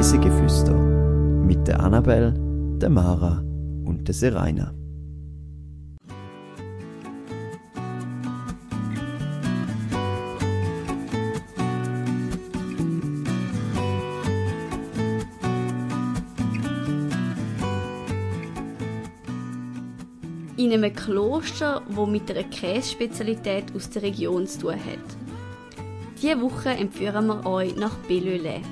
Reisegeflüster mit der Annabel, der Mara und der Seraina. in einem Kloster, wo mit einer Kässpezialität aus der Region zu tun hat. Diese Woche entführen wir euch nach Bellelay.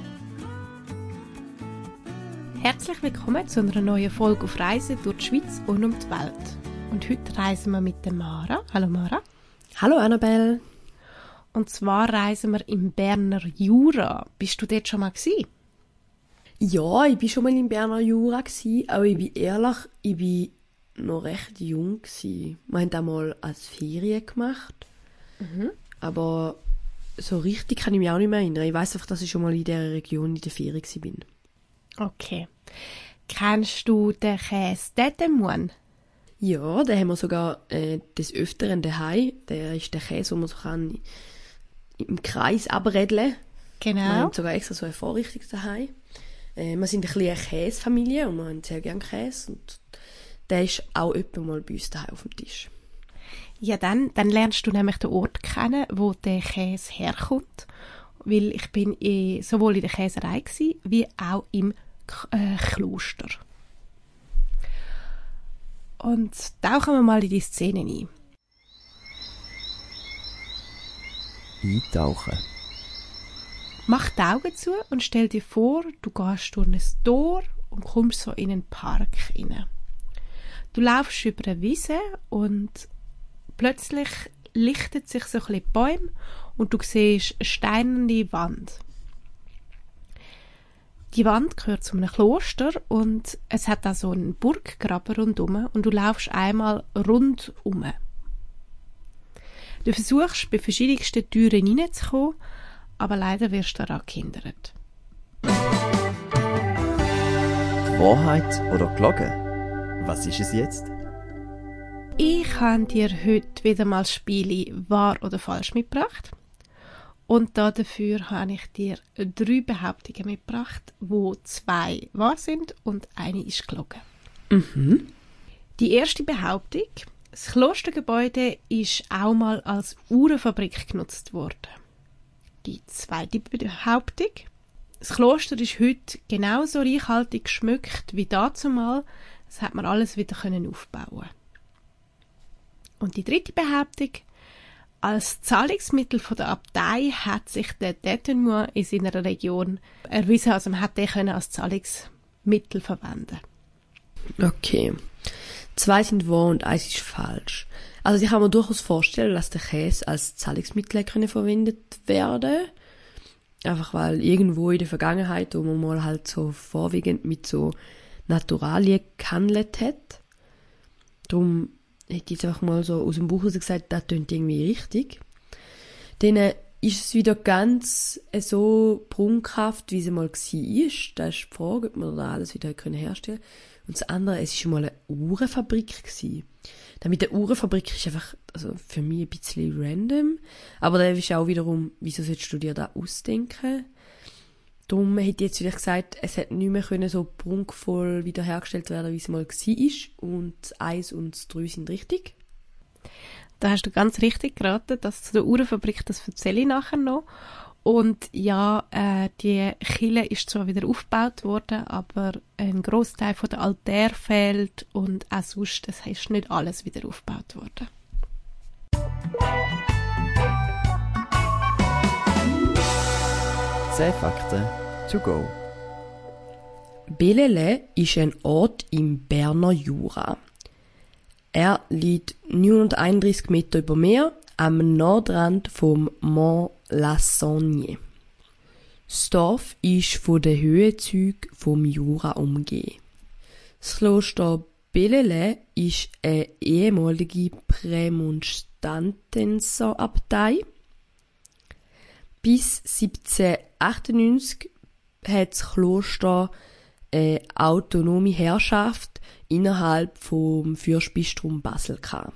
Herzlich willkommen zu einer neuen Folge auf Reisen durch die Schweiz und um die Welt. Und heute reisen wir mit der Mara. Hallo Mara. Hallo Annabelle. Und zwar reisen wir im Berner Jura. Bist du dort schon mal gewesen? Ja, ich bin schon mal im Berner Jura gewesen, aber ich bin ehrlich, ich bin noch recht jung gewesen. Wir haben das mal als Ferien gemacht. Mhm. Aber so richtig kann ich mich auch nicht mehr erinnern. Ich weiß einfach, dass ich schon mal in dieser Region in der Ferien bin. Okay. Kennst du den Käse Dedemuan? Ja, den haben wir sogar äh, des Öfteren daheim. Der ist der Käse, den man so kann im Kreis abredeln Genau. Wir haben sogar extra so eine Vorrichtung daheim. Äh, wir sind ein bisschen eine Käsefamilie und wir haben sehr gerne Käse. Und der ist auch öppe mal bei uns daheim auf dem Tisch. Ja, dann, dann lernst du nämlich den Ort kennen, wo der Käse herkommt. Weil ich bin in, sowohl in der Käserei gewesen, wie auch im äh, Kloster. Und tauchen wir mal in die Szene ein. Eintauchen. Mach die Augen zu und stell dir vor, du gehst durch ein Tor und kommst so in einen Park rein. Du laufst über eine Wiese und plötzlich lichtet sich so ein bisschen die Bäume und du siehst eine steinerne Wand. Die Wand gehört zu einem Kloster und es hat da so einen Burggraben rundum und du laufst einmal rundum. Du versuchst bei verschiedensten Türen hineinzukommen, aber leider wirst du daran gehindert. Wahrheit oder Glocke? Was ist es jetzt? Ich habe dir heute wieder mal Spiele wahr oder falsch mitgebracht. Und dafür habe ich dir drei Behauptungen mitgebracht, wo zwei wahr sind und eine ist gelogen. Mhm. Die erste Behauptung: Das Klostergebäude ist auch mal als Uhrenfabrik genutzt worden. Die zweite Behauptung: Das Kloster ist heute genauso reichhaltig geschmückt wie dazumal, das hat man alles wieder können aufbauen. Und die dritte Behauptung, als Zahlungsmittel von der Abtei hat sich der Détenu in seiner Region erwiesen, also man den können als Zahlungsmittel verwenden. Okay. Zwei sind wahr und eins ist falsch. Also ich kann mir durchaus vorstellen, dass der Käse als Zahlungsmittel können verwendet werden. Einfach weil irgendwo in der Vergangenheit, wo man mal halt so vorwiegend mit so Naturalien gehandelt hat. Darum hätte jetzt einfach mal so aus dem Buch gesagt, das klingt irgendwie richtig. Dann äh, ist es wieder ganz äh, so prunkhaft, wie es mal war. Das ist die Frage, ob man da alles wieder herstellen können. Und das andere, es war mal eine Uhrenfabrik. Gewesen. Das mit der Uhrenfabrik ist einfach also für mich ein bisschen random. Aber da ist auch wiederum, wieso sollst du dir da ausdenken? Darum hätte ich jetzt vielleicht gesagt, es hätte nicht mehr können so prunkvoll wiederhergestellt werden, wie es mal war. Und eins und drei sind richtig. Da hast du ganz richtig geraten, dass zu der Uhrenfabrik, das erzähle ich nachher noch. Und ja, äh, die Kille ist zwar wieder aufgebaut worden, aber ein Großteil von der Altar fehlt und auch sonst, es ist nicht alles wieder aufgebaut worden. Zehn Fakten to go. Bellelay ist ein Ort im Berner Jura. Er liegt 931 Meter über Meer am Nordrand vom Mont La Sagne. Das Dorf ist von den Höhenzügen vom Jura umgeben. Das Kloster Bellelay ist eine ehemalige Prämonstratenserabtei. Bis 1798 hat das Kloster eine autonome Herrschaft innerhalb vom Fürstbistum Basel gehabt.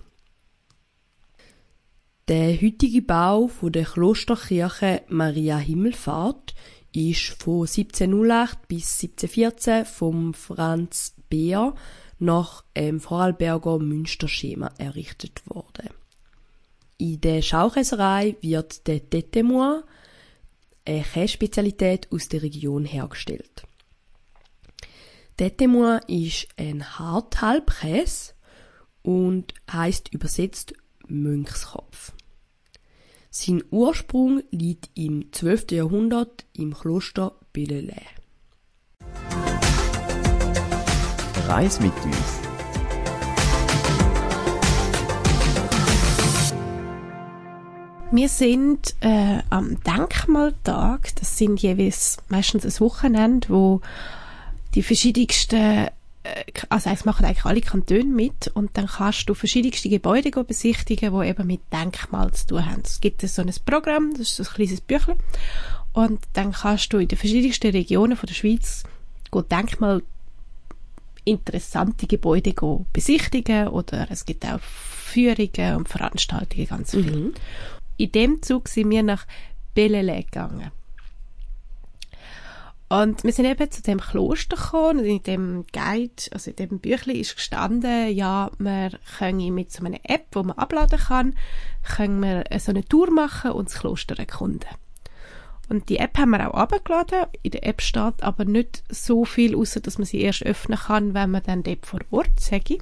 Der heutige Bau der Klosterkirche Maria Himmelfahrt ist von 1708 bis 1714 vom Franz Beer nach ähm, Vorarlberger Münsterschema errichtet worden. In der Schaukäserei wird der Tetemois, eine Kässpezialität aus der Region, hergestellt. Tetemois ist ein Harthalbkäse und heißt übersetzt Mönchskopf. Sein Ursprung liegt im 12. Jahrhundert im Kloster Bellelay. Reis mit uns. Wir sind äh, am Denkmaltag. Das sind jeweils meistens ein Wochenende, wo die verschiedensten, äh, also es machen eigentlich alle Kantone mit und dann kannst du verschiedenste Gebäude besichtigen, die eben mit Denkmal zu tun haben. Es gibt so ein Programm, das ist so ein kleines Büchlein und dann kannst du in den verschiedensten Regionen von der Schweiz Denkmal interessante Gebäude besichtigen oder es gibt auch Führungen und Veranstaltungen ganz viel. Mhm. In dem Zug sind wir nach Bellelay gegangen. Und wir sind eben zu dem Kloster gekommen und in dem Guide, also in dem Büchlein ist gestanden, ja, man könne mit so einer App, wo man abladen kann, können wir so eine Tour machen und das Kloster erkunden. Und die App haben wir auch abgeladen. In der App steht aber nicht so viel, außer dass man sie erst öffnen kann, wenn man dann dort vor Ort sage.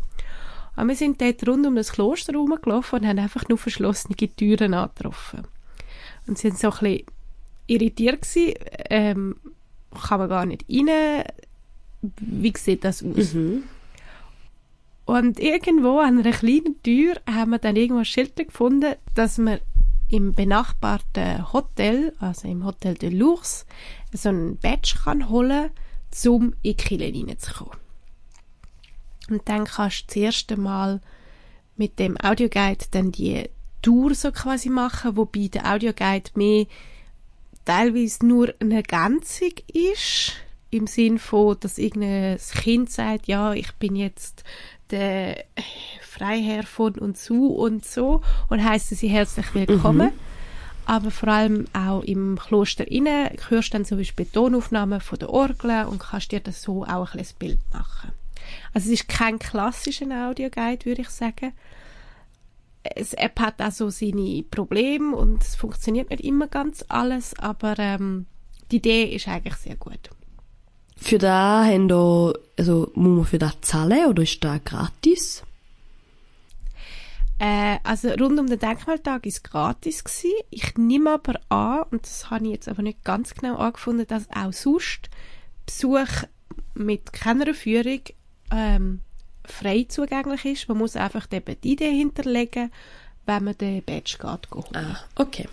Aber wir sind dort rund um das Kloster rumgelaufen und haben einfach nur verschlossene Türen angetroffen. Und sie waren so ein bisschen irritiert gewesen, ähm, kann man gar nicht rein. Wie sieht das aus? Mhm. Und irgendwo an einer kleinen Tür haben wir dann irgendwo ein Schild gefunden, dass man im benachbarten Hotel, also im Hotel de Lours, so einen Badge kann holen, um in die Kirche reinzukommen. Und dann kannst du das erste Mal mit dem Audioguide dann die Tour so quasi machen, wobei der Audioguide mehr teilweise nur eine Ergänzung ist, im Sinn von, dass irgendein Kind sagt, ja, ich bin jetzt der Freiherr von und zu und so und heißen sie herzlich willkommen. Aber vor allem auch im Kloster inne hörst du dann zum Beispiel Tonaufnahmen von der Orgel und kannst dir das so auch ein kleines Bild machen. Also es ist kein klassischer Audioguide, würde ich sagen. Es, App hat auch so seine Probleme und es funktioniert nicht immer ganz alles, aber ähm, die Idee ist eigentlich sehr gut. Für da haben da, also muss man für das zahlen oder ist das gratis? Äh, also rund um den Denkmaltag ist gratis gsi. Ich nehme aber an, und das habe ich jetzt aber nicht ganz genau angefunden, dass auch sonst Besuch mit keiner Führung ähm, frei zugänglich ist. Man muss einfach eben die Idee hinterlegen, wenn man den Badge geht holen. Ah, okay.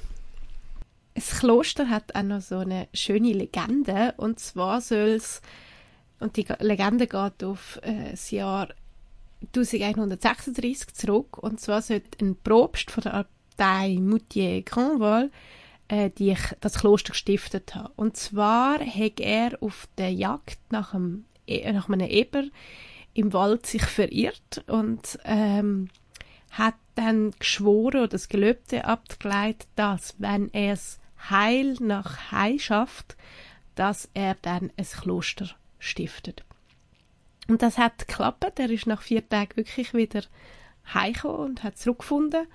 Das Kloster hat auch noch so eine schöne Legende und zwar soll es und die Legende geht auf äh, das Jahr 1136 zurück und zwar sollte ein Propst von der Abtei Moutier Grandval äh, die, das Kloster gestiftet haben. Und zwar hat er auf der Jagd nach einem, E- nach einem Eber im Wald sich verirrt und ähm, hat dann geschworen oder das Gelübde abgeleitet, dass wenn er es heil nach Heim schafft, dass er dann ein Kloster stiftet. Und das hat geklappt. Er ist nach vier Tagen wirklich wieder heimgekommen und hat zurückgefunden.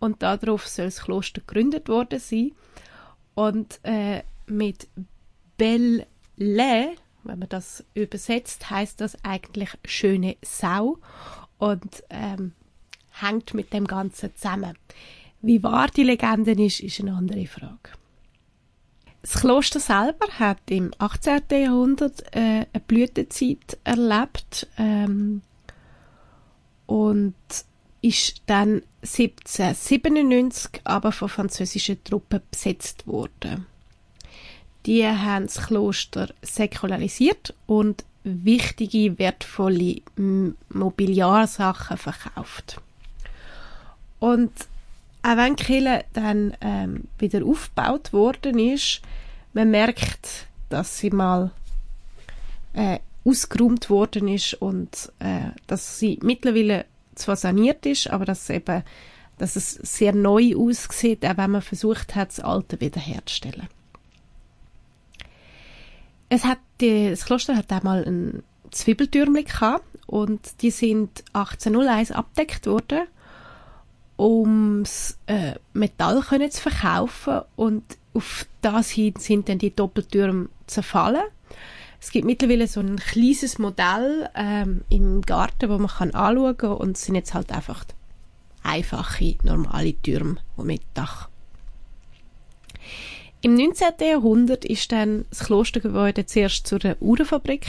Und darauf soll das Kloster gegründet worden sein. Und äh, mit Belle, wenn man das übersetzt, heißt das eigentlich schöne Sau und ähm, hängt mit dem Ganzen zusammen. Wie wahr die Legende ist, ist eine andere Frage. Das Kloster selber hat im 18. Jahrhundert äh, eine Blütezeit erlebt ähm, und ist dann 1797 aber von französischen Truppen besetzt worden. Die haben das Kloster säkularisiert und wichtige, wertvolle Mobiliarsachen verkauft. Und auch wenn Kirche dann ähm, wieder aufgebaut worden ist, man merkt, dass sie mal äh, ausgeräumt worden ist und äh, dass sie mittlerweile zwar saniert ist, aber dass eben, dass es sehr neu aussieht, auch wenn man versucht hat, das Alte wiederherzustellen. Es hat die, das Kloster hat einmal ein Zwiebeltürmchen gehabt und die sind 1801 abdeckt worden, um das äh, Metall können zu verkaufen und auf das hin sind dann die Doppeltürme zerfallen. Es gibt mittlerweile so ein kleines Modell ähm, im Garten, wo man kann anschauen kann und es sind jetzt halt einfach einfache, normale Türme mit Dach. Im 19. Jahrhundert ist dann das Klostergebäude zuerst zu einer Uhrenfabrik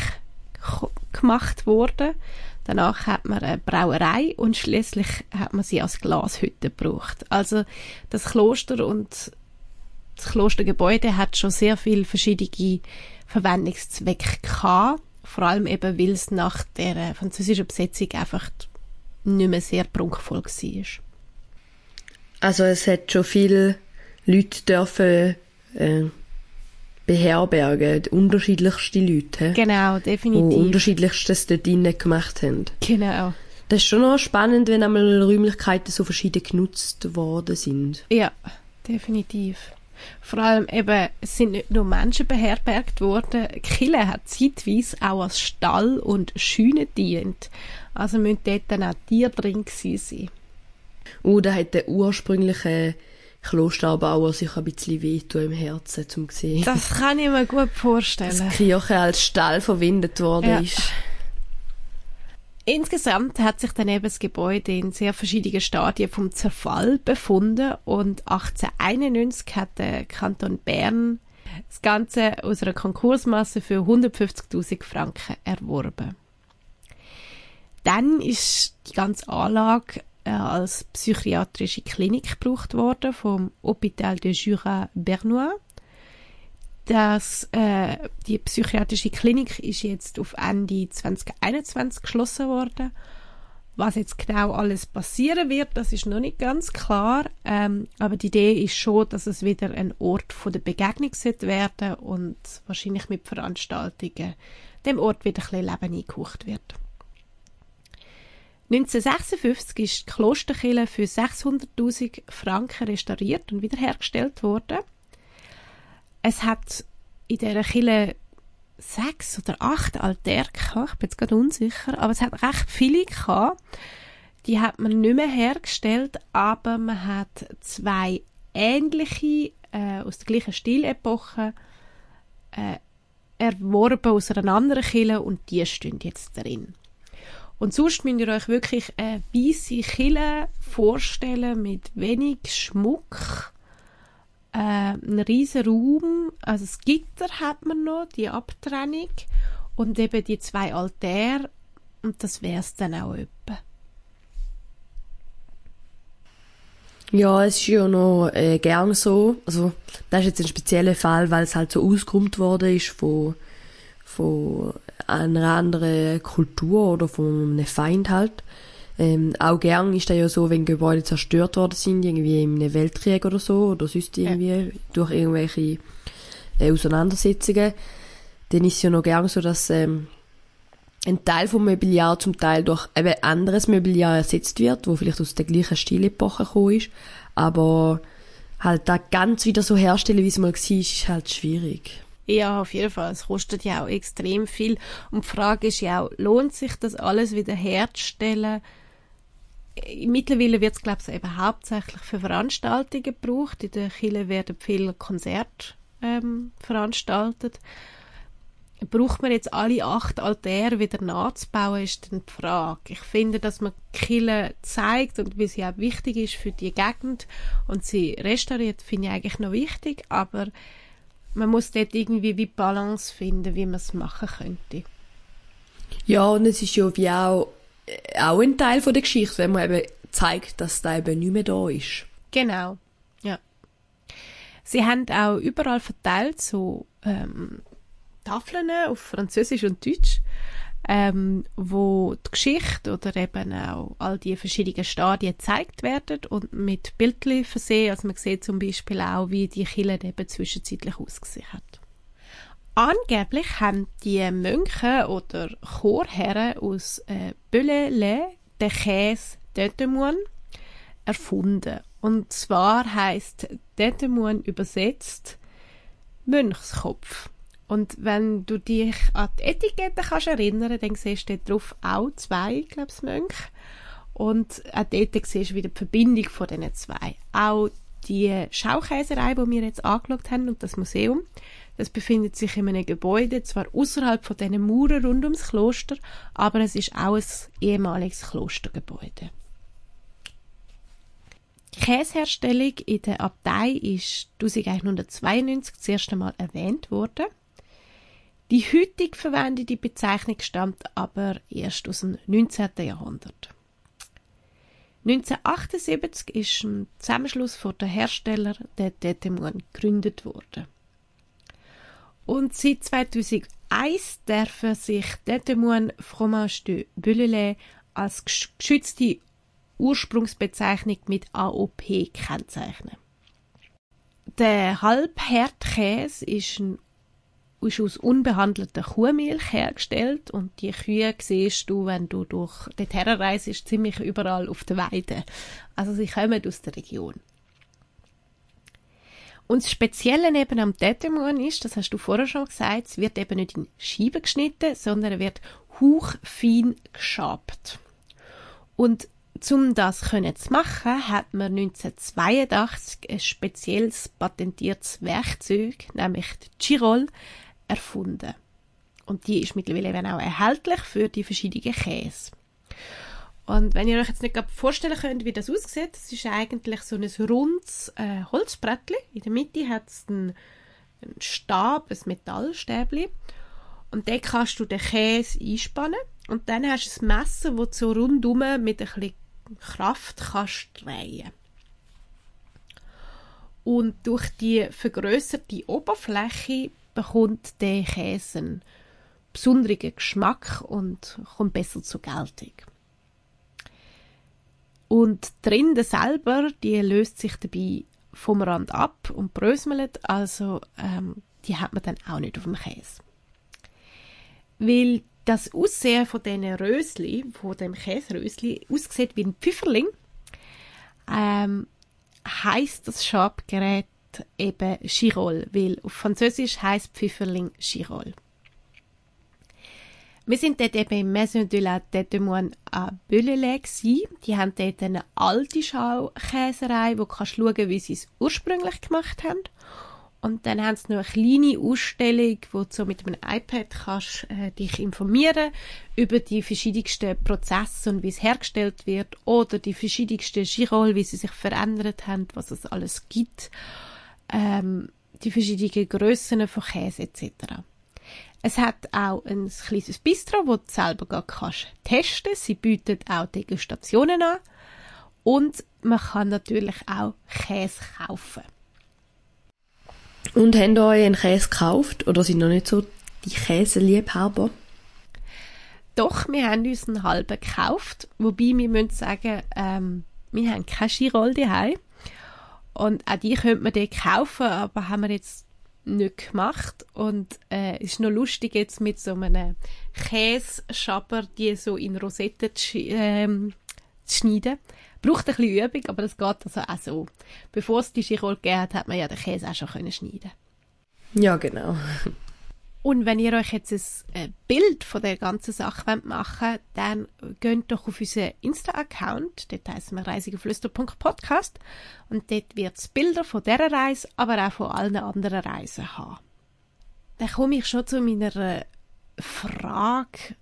gemacht worden. Danach hat man eine Brauerei und schließlich hat man sie als Glashütte gebraucht. Also das Kloster und das Klostergebäude hat schon sehr viele verschiedene Verwendungszwecke gehabt. Vor allem eben, weil es nach der französischen Besetzung einfach nicht mehr sehr prunkvoll war. Also es hat schon viele Leute dürfen äh, beherbergen, unterschiedlichste Leute. Genau, definitiv. Die unterschiedlichstes dort drinnen gemacht haben. Genau. Das ist schon noch spannend, wenn einmal Räumlichkeiten so verschieden genutzt worden sind. Ja, definitiv. Vor allem eben, es sind nicht nur Menschen beherbergt worden, Kille hat zeitweise auch als Stall und Schüne dient. Also müssen dort dann auch Tiere drin sein. Oh, da hat der ursprüngliche Klosterbauer sich ein bisschen wehtun im Herzen, zum sehen. Das kann ich mir gut vorstellen. Dass die Kirche als Stall verwendet worden ja. ist. Insgesamt hat sich dann eben das Gebäude in sehr verschiedenen Stadien vom Zerfall befunden und 1891 hat der Kanton Bern das Ganze aus einer Konkursmasse für 150.000 Franken erworben. Dann ist die ganze Anlage als psychiatrische Klinik gebraucht worden vom Hôpital de Jura Bernois dass äh, die psychiatrische Klinik ist jetzt auf Ende 2021 geschlossen worden. Was jetzt genau alles passieren wird, das ist noch nicht ganz klar. Ähm, aber die Idee ist schon, dass es wieder ein Ort von der Begegnung werden und wahrscheinlich mit Veranstaltungen dem Ort wieder ein bisschen Leben eingehaucht wird. 1956 ist die Klosterkirche für 600.000 Franken restauriert und wiederhergestellt worden. Es hat in dieser Kille sechs oder acht Altäre gehabt. Ich bin jetzt gerade unsicher. Aber es hat recht viele gehabt. Die hat man nicht mehr hergestellt, aber man hat zwei ähnliche äh, aus der gleichen Stilepoche äh, erworben aus einer anderen Kille und die stehen jetzt drin. Und sonst müsst ihr euch wirklich eine weisse Kille vorstellen mit wenig Schmuck, äh, ein riesen Raum, also das Gitter hat man noch, die Abtrennung und eben die zwei Altäre und das wäre es dann auch etwa. Ja, es ist ja noch äh, gern so. Also, das ist jetzt ein spezieller Fall, weil es halt so ausgeräumt worden ist von, von einer anderen Kultur oder von einem Feind halt. Ähm, auch gern ist das ja so, wenn Gebäude zerstört worden sind, irgendwie in einem Weltkrieg oder so, oder sonst irgendwie, ja. durch irgendwelche äh, Auseinandersetzungen, dann ist es ja noch gern so, dass ähm, ein Teil vom Mobiliar zum Teil durch eben anderes Mobiliar ersetzt wird, wo vielleicht aus der gleichen Stilepoche gekommen ist, aber halt da ganz wieder so herstellen, wie es mal war, ist halt schwierig. Ja, auf jeden Fall. Es kostet ja auch extrem viel. Und die Frage ist ja auch, lohnt sich das alles wieder herzustellen? mittlerweile wird es, glaube ich, eben hauptsächlich für Veranstaltungen gebraucht. In der Kirche werden viele Konzerte ähm, veranstaltet. Braucht man jetzt alle acht Altäre wieder nachzubauen, ist dann die Frage. Ich finde, dass man Kille zeigt und wie sie auch wichtig ist für die Gegend und sie restauriert, finde ich eigentlich noch wichtig, aber man muss dort irgendwie wie Balance finden, wie man es machen könnte. Ja, und es ist ja wie auch auch ein Teil von der Geschichte, wenn man eben zeigt, dass da eben nicht mehr da ist. Genau, ja. Sie haben auch überall verteilt so ähm, Tafeln auf Französisch und Deutsch, ähm, wo die Geschichte oder eben auch all die verschiedenen Stadien gezeigt werden und mit Bildchen versehen. Also man sieht zum Beispiel auch, wie die Kille eben zwischenzeitlich ausgesehen hat. Angeblich haben die Mönche oder Chorherren aus äh, Bellelay den Käse Detemoine erfunden. Und zwar heißt Detemoine übersetzt Mönchskopf. Und wenn du dich an die Etikette kannst erinnern, dann siehst du drauf auch zwei, glaube ich, Mönche. Und auch dort siehst du wieder die Verbindung von diesen zwei. Auch die Schaukäserei, die wir jetzt angeschaut haben, und das Museum, das befindet sich in einem Gebäude, zwar außerhalb von diesen Mauern rund ums Kloster, aber es ist auch ein ehemaliges Klostergebäude. Die Käseherstellung in der Abtei ist 1192 das erste Mal erwähnt worden. Die heutig verwendete Bezeichnung stammt aber erst aus dem 19. Jahrhundert. 1978 ist ein Zusammenschluss von der Hersteller der Detemoin gegründet worden. Und seit 2001 dürfen sich Detemoin Fromage de Bellelay als geschützte Ursprungsbezeichnung mit AOP kennzeichnen. Der Halbherdkäse ist, ein, ist aus unbehandelter Kuhmilch hergestellt und die Kühe siehst du, wenn du durch den reist, ziemlich überall auf der Weide. Also sie kommen aus der Region. Und das Spezielle eben am Tetemon ist, das hast du vorher schon gesagt, es wird eben nicht in Scheiben geschnitten, sondern er wird hauchfein geschabt. Und um das zu machen, hat man 1982 ein spezielles patentiertes Werkzeug, nämlich die Girol, erfunden. Und die ist mittlerweile eben auch erhältlich für die verschiedenen Käse. Und wenn ihr euch jetzt nicht vorstellen könnt, wie das aussieht, das ist eigentlich so ein rundes äh, Holzbrettchen. In der Mitte hat es einen, einen Stab, ein Metallstäbli. Und dann kannst du den Käse einspannen. Und dann hast du ein Messer, das so rundum mit ein bisschen Kraft kannst drehen Und durch die vergrößerte Oberfläche bekommt der Käse einen besonderen Geschmack und kommt besser zur Geltung. Und die Rinde selber, die löst sich dabei vom Rand ab und bröselt, also ähm, die hat man dann auch nicht auf dem Käse. Weil das Aussehen von diesen Rösli, von dem Käserösli, aussieht wie ein Pfifferling, ähm, heißt das Schabgerät eben Chirol, weil auf Französisch heißt Pfifferling Chirol. Wir sind dort eben im Maison de la Tête de à Bellelay Die haben dort eine alte Schaukäserei, wo du kannst schauen, wie sie es ursprünglich gemacht haben. Und dann haben sie noch eine kleine Ausstellung, wo du so mit einem iPad kannst, äh, dich informieren über die verschiedensten Prozesse und wie es hergestellt wird oder die verschiedensten Girol, wie sie sich verändert haben, was es alles gibt, ähm, die verschiedenen Grössen von Käse etc. Es hat auch ein kleines Bistro, wo du selber gar kannst testen. Sie bieten auch Degustationen an und man kann natürlich auch Käse kaufen. Und habt ihr euch einen Käse gekauft oder sind noch nicht so die Käseliebhaber? Doch, wir haben uns einen halben gekauft, wobei wir müssen sagen, ähm, wir haben keine Girol daheim. Und auch die könnte man dort kaufen, aber haben wir jetzt nicht gemacht. Und äh, ist noch lustig jetzt mit so einem Käseschaber, die so in Rosetten zu, ähm, zu schneiden. Braucht ein bisschen Übung, aber das geht also auch so. Bevor es die Schirol gegeben hat, hat man ja den Käse auch schon schneiden Ja, genau. Und wenn ihr euch jetzt ein äh, Bild von der ganzen Sache machen wollt, dann geht doch auf unseren Insta-Account, dort heisst wir reisigeflüster.podcast und dort wird es Bilder von dieser Reise, aber auch von allen anderen Reisen haben. Dann komme ich schon zu meiner Frage,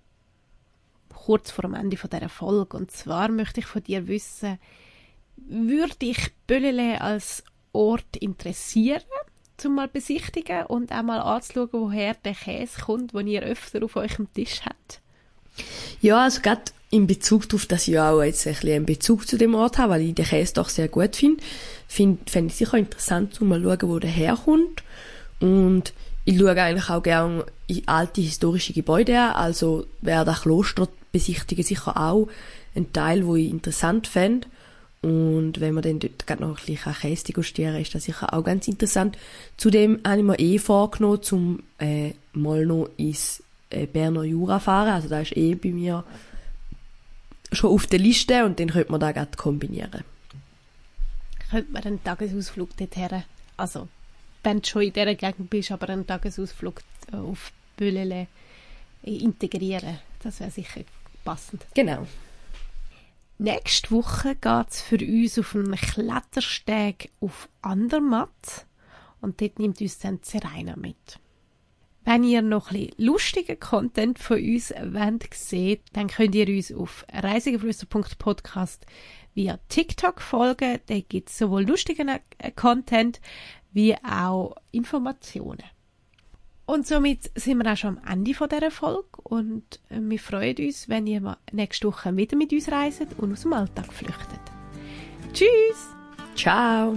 kurz vor dem Ende dieser Folge. Und zwar möchte ich von dir wissen, würde ich Böllele als Ort interessieren, zum mal besichtigen und auch mal anzuschauen, woher der Käse kommt, den ihr öfter auf eurem Tisch habt? Ja, also gerade in Bezug darauf, dass ich auch jetzt ein bisschen einen Bezug zu dem Ort habe, weil ich den Käse doch sehr gut finde, finde fänd ich sicher interessant, um mal schauen, wo der herkommt. Und ich schaue eigentlich auch gerne in alte historische Gebäude an, also wäre das Kloster besichtigen sicher auch ein Teil, wo ich interessant fände. Und wenn man dann dort gerade noch ein bisschen Käse degustieren ist das sicher auch ganz interessant. Zudem habe ich mir eh vorgenommen, zum äh, mal noch ins äh, Berner Jura fahren. Also da ist eh bei mir schon auf der Liste und dann könnte man da gerade kombinieren. Könnte man einen Tagesausflug dorthin, also wenn du schon in dieser Gegend bist, aber einen Tagesausflug äh, auf Böllele äh, integrieren. Das wäre sicher passend. Genau. Nächste Woche geht es für uns auf einen Klettersteg auf Andermatt und dort nimmt uns dann Serena mit. Wenn ihr noch ein lustigen Content von uns wollt sehen, dann könnt ihr uns auf reisegeflüster.podcast via TikTok folgen. Da gibt es sowohl lustigen äh, Content wie auch Informationen. Und somit sind wir auch schon am Ende dieser Folge und äh, wir freuen uns, wenn ihr nächste Woche wieder mit uns reist und aus dem Alltag flüchtet. Tschüss! Ciao!